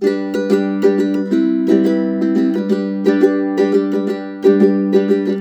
thank you